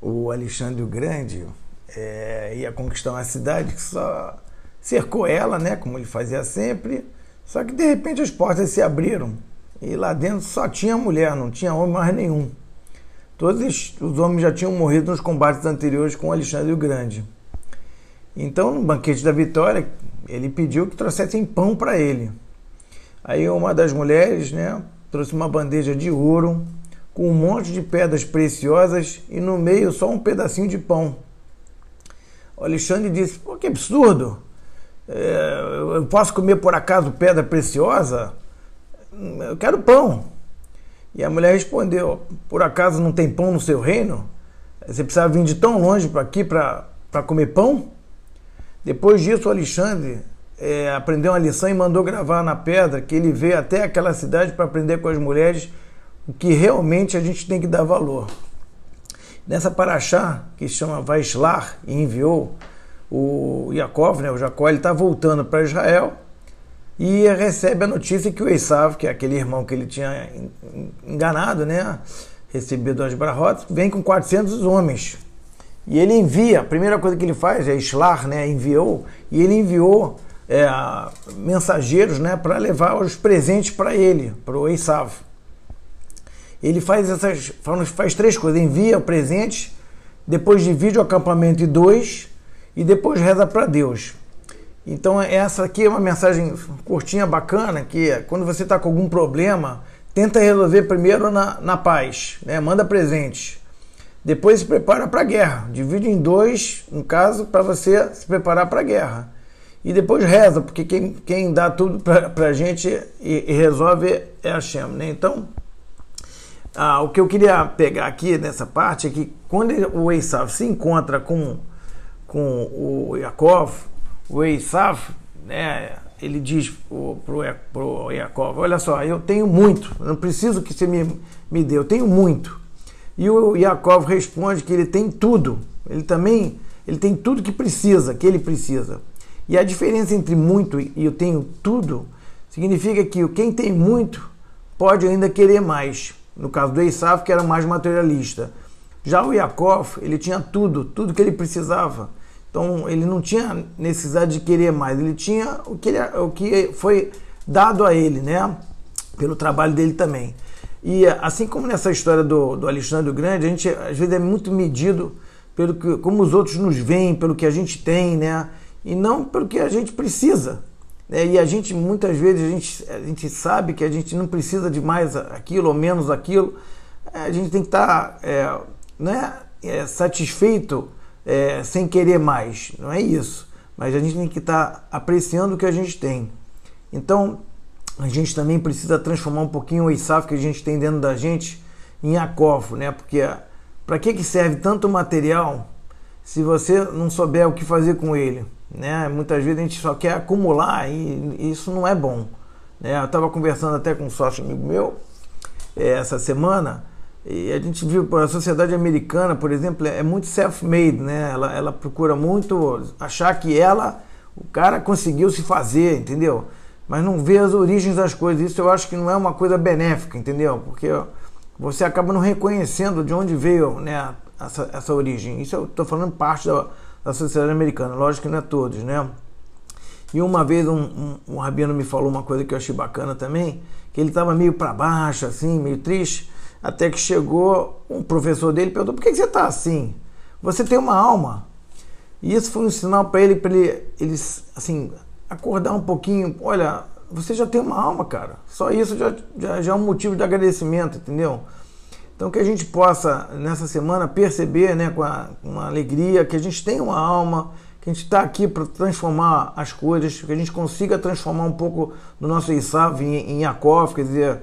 o Alexandre o Grande é, ia conquistar uma cidade que só cercou ela, né, como ele fazia sempre, só que de repente as portas se abriram e lá dentro só tinha mulher, não tinha homem mais nenhum. Todos os homens já tinham morrido nos combates anteriores com Alexandre o Grande. Então, no banquete da vitória, ele pediu que trouxessem pão para ele. Aí uma das mulheres, né, trouxe uma bandeja de ouro com um monte de pedras preciosas e no meio só um pedacinho de pão. O Alexandre disse: Pô, que absurdo! É, eu posso comer por acaso pedra preciosa? Eu quero pão. E a mulher respondeu: Por acaso não tem pão no seu reino? Você precisava vir de tão longe para aqui para comer pão? Depois disso, o Alexandre é, aprendeu uma lição e mandou gravar na pedra que ele veio até aquela cidade para aprender com as mulheres o que realmente a gente tem que dar valor. Nessa paraxá, que chama Vaislar, e enviou o Yaakov, né, o Jacó, ele está voltando para Israel e recebe a notícia que o Esav, que é aquele irmão que ele tinha enganado, né, recebido as barrotas, vem com 400 homens. E ele envia, a primeira coisa que ele faz é Islar, né, enviou, e ele enviou é, mensageiros né, para levar os presentes para ele, para o Esav. Ele faz essas faz três coisas: envia o presente, depois divide o acampamento em dois e depois reza para Deus. Então essa aqui é uma mensagem curtinha, bacana, que é, quando você está com algum problema, tenta resolver primeiro na, na paz, né? manda presente. Depois se prepara para a guerra, divide em dois, no caso, para você se preparar para a guerra e depois reza, porque quem, quem dá tudo para a gente e, e, resolve é a Shem. Né? Então, ah, o que eu queria pegar aqui nessa parte é que quando o Esav se encontra com, com o Yaakov, o Esav, né, ele diz para o Yaakov, olha só, eu tenho muito, não preciso que você me, me dê, eu tenho muito. E o Yaakov responde que ele tem tudo, ele também ele tem tudo que precisa, que ele precisa. E a diferença entre muito e eu tenho tudo significa que quem tem muito pode ainda querer mais. No caso do Esav, que era mais materialista. Já o Yaakov, ele tinha tudo, tudo que ele precisava. Então ele não tinha necessidade de querer mais, ele tinha o que, ele, o que foi dado a ele, né? Pelo trabalho dele também. E assim como nessa história do, do Alexandre o Grande, a gente às vezes é muito medido pelo que, como os outros nos veem, pelo que a gente tem, né? e não pelo que a gente precisa. Né? E a gente, muitas vezes, a gente, a gente sabe que a gente não precisa de mais aquilo ou menos aquilo. É, a gente tem que estar tá, é, né, é, satisfeito é, sem querer mais. Não é isso. Mas a gente tem que estar tá apreciando o que a gente tem. Então, a gente também precisa transformar um pouquinho o Isaf que a gente tem dentro da gente em Yakov, né? Porque para que, que serve tanto material se você não souber o que fazer com ele? Né? Muitas vezes a gente só quer acumular e isso não é bom. Né? Eu estava conversando até com um sócio amigo meu é, essa semana e a gente viu a sociedade americana, por exemplo, é muito self-made, né? Ela, ela procura muito achar que ela, o cara conseguiu se fazer, entendeu? Mas não vê as origens das coisas. Isso eu acho que não é uma coisa benéfica, entendeu? Porque você acaba não reconhecendo de onde veio né, essa, essa origem. Isso eu estou falando parte da, da sociedade americana. Lógico que não é todos, né? E uma vez um, um, um rabino me falou uma coisa que eu achei bacana também, que ele estava meio para baixo, assim, meio triste, até que chegou um professor dele e perguntou: por que, que você está assim? Você tem uma alma. E isso foi um sinal para ele, para ele, ele, assim, acordar um pouquinho. Olha, você já tem uma alma, cara. Só isso já, já, já é um motivo de agradecimento, entendeu? Então que a gente possa nessa semana perceber, né, com, a, uma alegria, que a gente tem uma alma, que a gente está aqui para transformar as coisas, que a gente consiga transformar um pouco do nosso Isav em, em Yakov, quer dizer,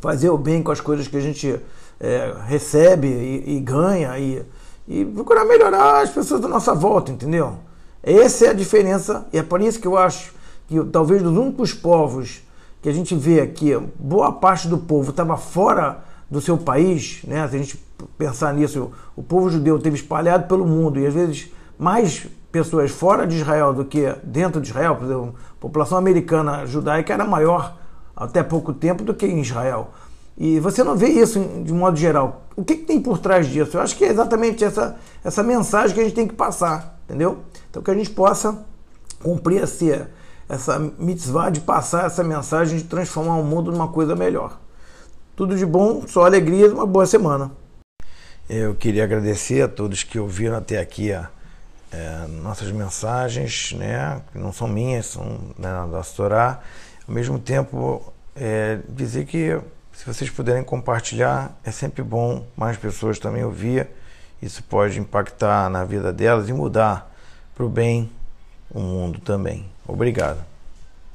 fazer o bem com as coisas que a gente é, recebe e, e ganha e, e, procurar melhorar as pessoas da nossa volta, entendeu? Essa é a diferença e é por isso que eu acho que talvez dos únicos povos que a gente vê aqui, boa parte do povo estava fora do seu país, né? se a gente pensar nisso, o povo judeu teve espalhado pelo mundo e às vezes mais pessoas fora de Israel do que dentro de Israel, por exemplo, a população americana judaica era maior até pouco tempo do que em Israel. E você não vê isso de modo geral. O que, que, tem por trás disso? Eu acho que é exatamente essa, essa mensagem que a gente tem que passar, entendeu? Então que a gente possa cumprir essa, essa mitzvah de passar essa mensagem de transformar o mundo numa coisa melhor. Tudo de bom, só alegria e uma boa semana. Eu queria agradecer a todos que ouviram até aqui a, é, nossas mensagens, né, que não são minhas, são né, da Astorá. Ao mesmo tempo, é, dizer que se vocês puderem compartilhar, é sempre bom mais pessoas também ouvir. Isso pode impactar na vida delas e mudar para o bem o mundo também. Obrigado.